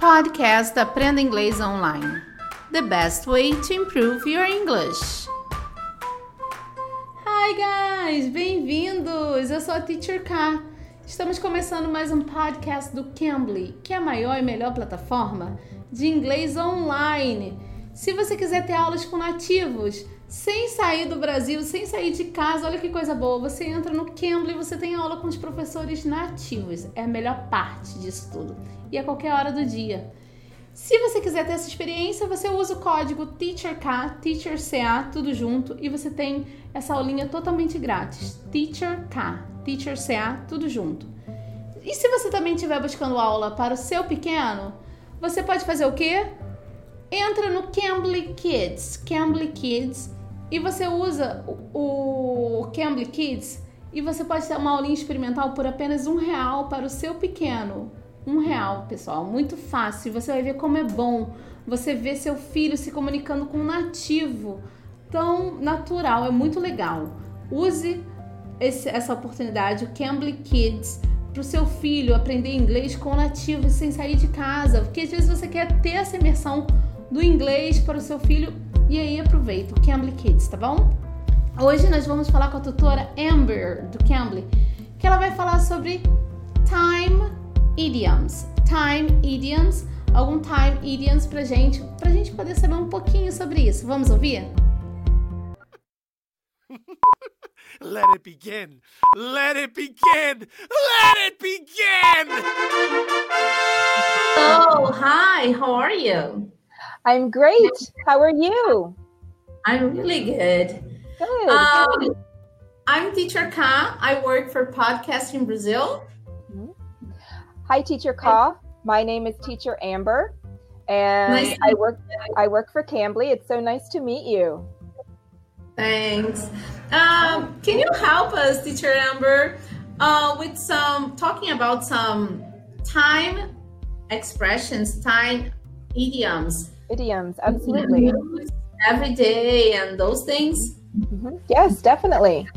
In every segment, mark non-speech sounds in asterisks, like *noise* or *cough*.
Podcast Aprenda Inglês Online. The best way to improve your English. Hi guys, bem-vindos! Eu sou a Teacher K. Estamos começando mais um podcast do Cambly, que é a maior e melhor plataforma de inglês online. Se você quiser ter aulas com nativos, sem sair do Brasil, sem sair de casa, olha que coisa boa. Você entra no Cambly e você tem aula com os professores nativos. É a melhor parte disso tudo. E a qualquer hora do dia. Se você quiser ter essa experiência, você usa o código TEACHERK, TEACHERCA, tudo junto, e você tem essa aulinha totalmente grátis. TEACHERK, TEACHERCA, tudo junto. E se você também estiver buscando aula para o seu pequeno, você pode fazer o quê? Entra no Cambly Kids, Cambly Kids, e você usa o, o Cambly Kids e você pode ter uma aulinha experimental por apenas um real para o seu pequeno. Um real, pessoal, muito fácil. Você vai ver como é bom. Você vê seu filho se comunicando com um nativo tão natural, é muito legal. Use esse, essa oportunidade, o Cambly Kids, para o seu filho aprender inglês com nativos sem sair de casa, porque às vezes você quer ter essa imersão do inglês para o seu filho e aí aproveita o Cambly Kids, tá bom? Hoje nós vamos falar com a tutora Amber do Cambly, que ela vai falar sobre time idioms. Time idioms, algum time idioms pra gente, pra gente poder saber um pouquinho sobre isso. Vamos ouvir? *laughs* Let it begin. Let it begin. Let it begin. Oh, hi. How are you? I'm great. How are you? I'm really good. Good. Um, I'm Teacher Ka. I work for Podcast in Brazil. Hi, Teacher Ka. My name is Teacher Amber, and Nice I work. I work for Cambly. It's so nice to meet you. Thanks. Um, can you help us, Teacher Amber, uh, with some talking about some time expressions, time idioms, Idioms, absolutely. every day, and those things? Mhm. Yes, definitely.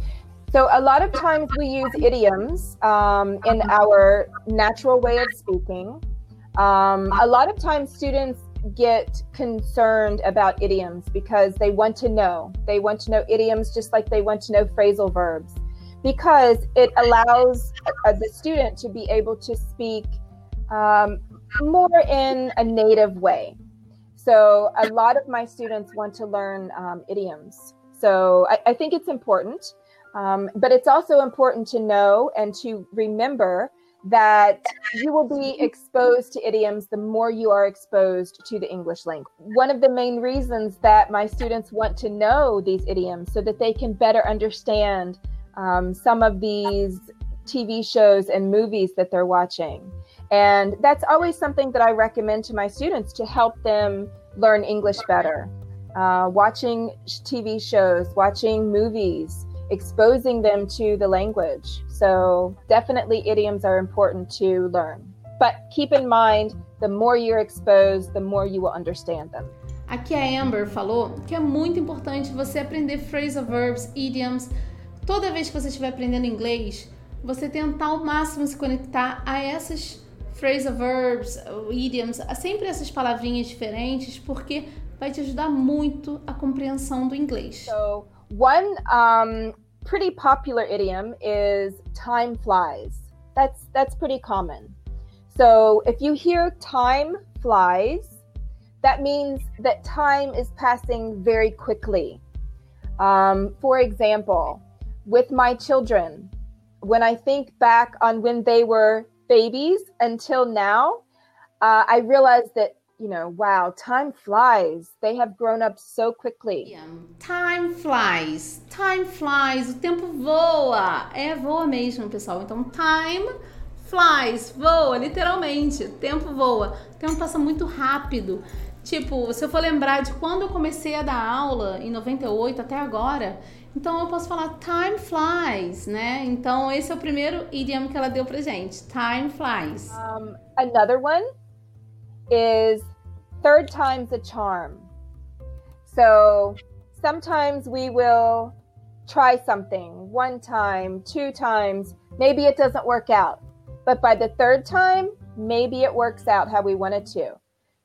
So a lot of times we use idioms um, in our natural way of speaking. Um, a lot of times students get concerned about idioms because they want to know. They want to know idioms just like they want to know phrasal verbs because it allows uh, the student to be able to speak um, more in a native way. So a lot of my students want to learn um, idioms. So I, I think it's important, um, but it's also important to know and to remember that you will be exposed to idioms the more you are exposed to the English language. One of the main reasons that my students want to know these idioms so that they can better understand um, some of these TV shows and movies that they're watching. And that's always something that I recommend to my students to help them learn English better. Uh, watching TV shows, watching movies, exposing them to the language. So, definitely, idioms are important to learn. But keep in mind, the more you're exposed, the more you will understand them. Aqui a Amber falou que é muito importante você aprender phrasal verbs, idioms. Toda vez que você estiver aprendendo inglês, você tentar ao máximo se conectar a essas phrasal verbs, idioms, sempre essas palavrinhas diferentes, porque vai te ajudar muito a compreensão do inglês. So, one um, pretty popular idiom is time flies. That's that's pretty common. So, if you hear time flies, that means that time is passing very quickly. Um, for example, with my children, when I think back on when they were babies until now, uh, I realized that, you know, wow, time flies. They have grown up so quickly. Time flies, time flies, o tempo voa, é voa mesmo, pessoal. Então, time flies, voa, literalmente, o tempo voa, o tempo passa muito rápido. Tipo, se eu for lembrar de quando eu comecei a dar aula, em 98 até agora, então eu posso falar time flies, né? Então, esse é o primeiro idioma que ela deu pra gente, time flies. Um, another one is third time's a charm. So sometimes we will try something one time, two times, maybe it doesn't work out. But by the third time, maybe it works out how we wanted to.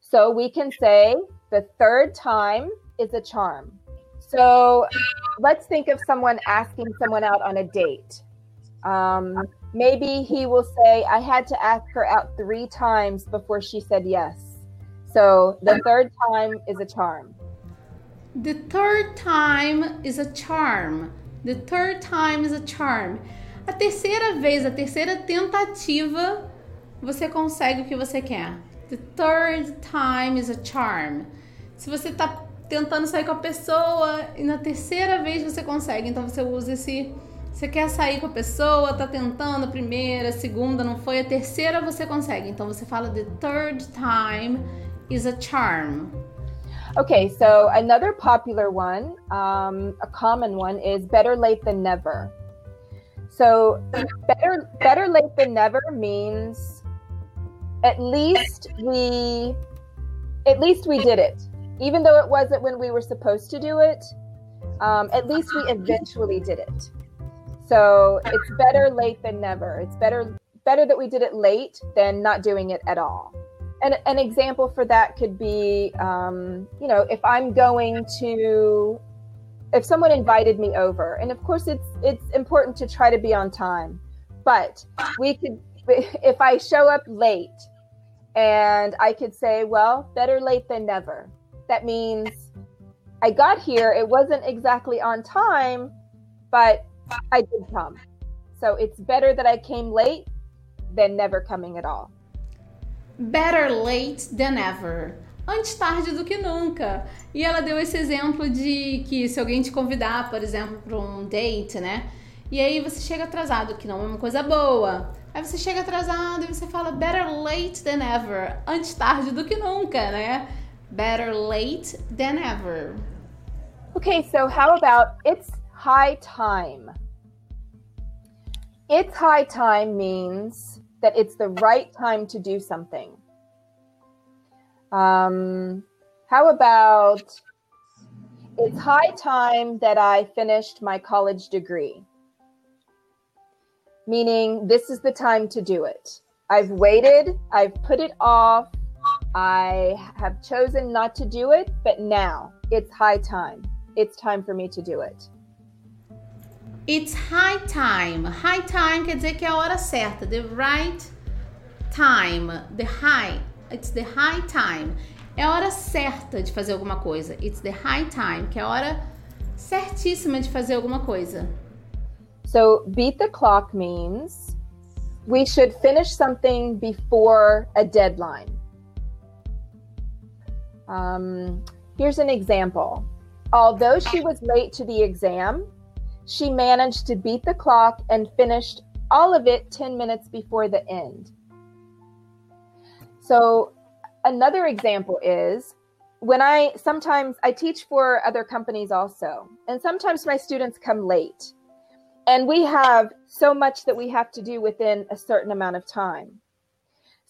So we can say the third time is a charm. So let's think of someone asking someone out on a date. Um, maybe he will say, I had to ask her out three times before she said yes. So the third time is a charm. The third time is a charm. The third time is a charm. A terceira vez, a terceira tentativa, você consegue o que você quer. The third time is a charm. Se você está tentando sair com a pessoa e na terceira vez você consegue, então você usa esse. Você quer sair com a pessoa, tá tentando a primeira, a segunda, não foi, a terceira você consegue. Então você fala the third time is a charm. Okay, so another popular one, um, a common one, is better late than never. So better better late than never means at least we at least we did it even though it wasn't when we were supposed to do it um, at least we eventually did it so it's better late than never it's better better that we did it late than not doing it at all and an example for that could be um, you know if i'm going to if someone invited me over and of course it's it's important to try to be on time but we could if I show up late and I could say, well, better late than never. That means I got here, it wasn't exactly on time, but I did come. So it's better that I came late than never coming at all. Better late than ever. Antes tarde do que nunca. E ela deu esse exemplo de que se alguém te convidar, por exemplo, para um date, né? E aí você chega atrasado, que não é uma coisa boa. Aí você chega atrasado e você fala better late than ever. Antes tarde do que nunca, né? Better late than ever. Okay, so how about it's high time? It's high time means that it's the right time to do something. Um, how about it's high time that I finished my college degree? meaning this is the time to do it. I've waited, I've put it off, I have chosen not to do it, but now it's high time. It's time for me to do it. It's high time. High time quer dizer que é a hora certa. The right time. The high. It's the high time. É a hora certa de fazer alguma coisa. It's the high time, que é a hora certíssima de fazer alguma coisa. So beat the clock means we should finish something before a deadline. Um, here's an example. Although she was late to the exam, she managed to beat the clock and finished all of it 10 minutes before the end. So, another example is when I sometimes I teach for other companies also, and sometimes my students come late and we have so much that we have to do within a certain amount of time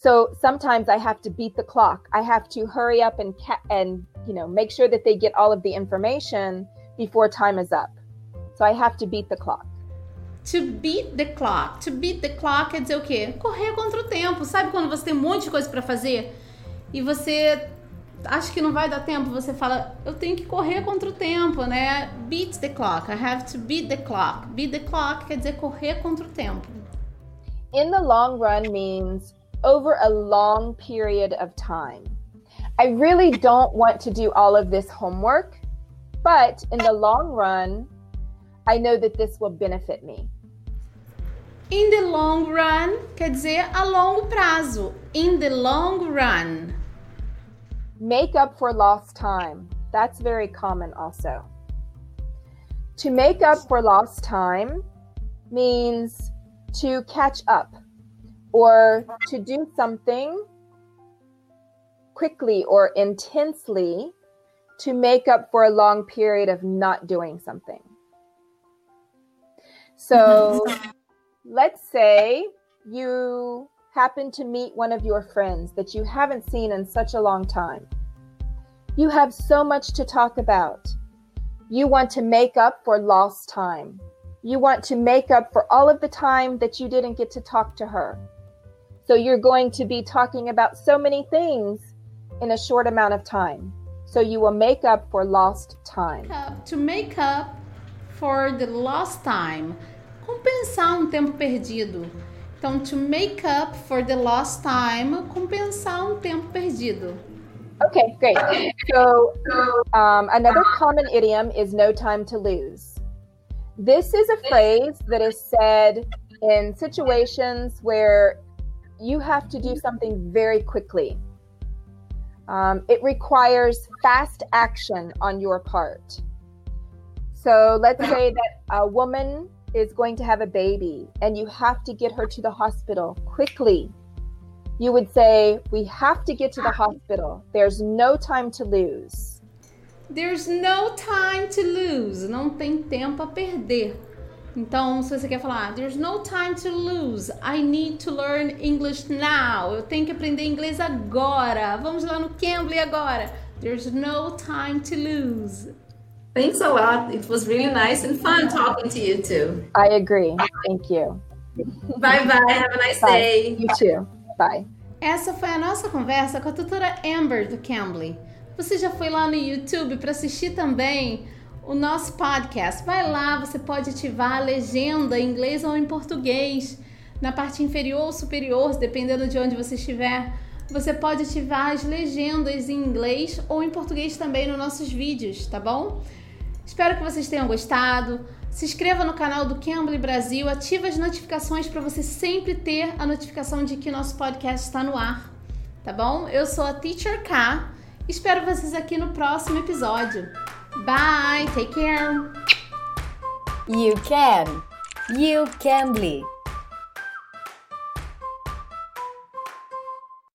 so sometimes i have to beat the clock i have to hurry up and ca- and you know make sure that they get all of the information before time is up so i have to beat the clock To beat the clock. To beat the clock quer dizer o quê? Correr contra o tempo. Sabe quando você tem um monte de coisa para fazer e você acha que não vai dar tempo, você fala, eu tenho que correr contra o tempo, né? Beat the clock. I have to beat the clock. Beat the clock quer dizer correr contra o tempo. In the long run means over a long period of time. I really don't want to do all of this homework, but in the long run, I know that this will benefit me. In the long run quer dizer a longo prazo. In the long run. Make up for lost time. That's very common also. To make up for lost time means to catch up or to do something quickly or intensely to make up for a long period of not doing something. So *laughs* let's say you happen to meet one of your friends that you haven't seen in such a long time. You have so much to talk about. You want to make up for lost time. You want to make up for all of the time that you didn't get to talk to her. So you're going to be talking about so many things in a short amount of time. So you will make up for lost time. To make up for the lost time. Compensar um tempo perdido. Então, to make up for the lost time, compensar um tempo perdido. Okay, great. So, um, another common idiom is no time to lose. This is a phrase that is said in situations where you have to do something very quickly. Um, it requires fast action on your part. So let's say that a woman is going to have a baby and you have to get her to the hospital quickly. You would say, We have to get to the hospital. There's no time to lose. There's no time to lose. Não tem tempo a perder. Então, se você quer falar, there's no time to lose. I need to learn English now. Eu tenho que aprender inglês agora. Vamos lá no Cambly agora. There's no time to lose. Thanks a lot. It was really nice and fun talking to you too. I agree. Thank you. Bye bye. Have a nice Bye. day. You too. Bye. Essa foi a nossa conversa com a tutora Amber do Cambly. Você já foi lá no YouTube para assistir também o nosso podcast? Vai lá, você pode ativar a legenda em inglês ou em português. Na parte inferior ou superior, dependendo de onde você estiver, você pode ativar as legendas em inglês ou em português também nos nossos vídeos, tá bom? Espero que vocês tenham gostado. Se inscreva no canal do Cambly Brasil, ative as notificações para você sempre ter a notificação de que nosso podcast está no ar, tá bom? Eu sou a Teacher K. Espero vocês aqui no próximo episódio. Bye, take care. You can. You can bleed.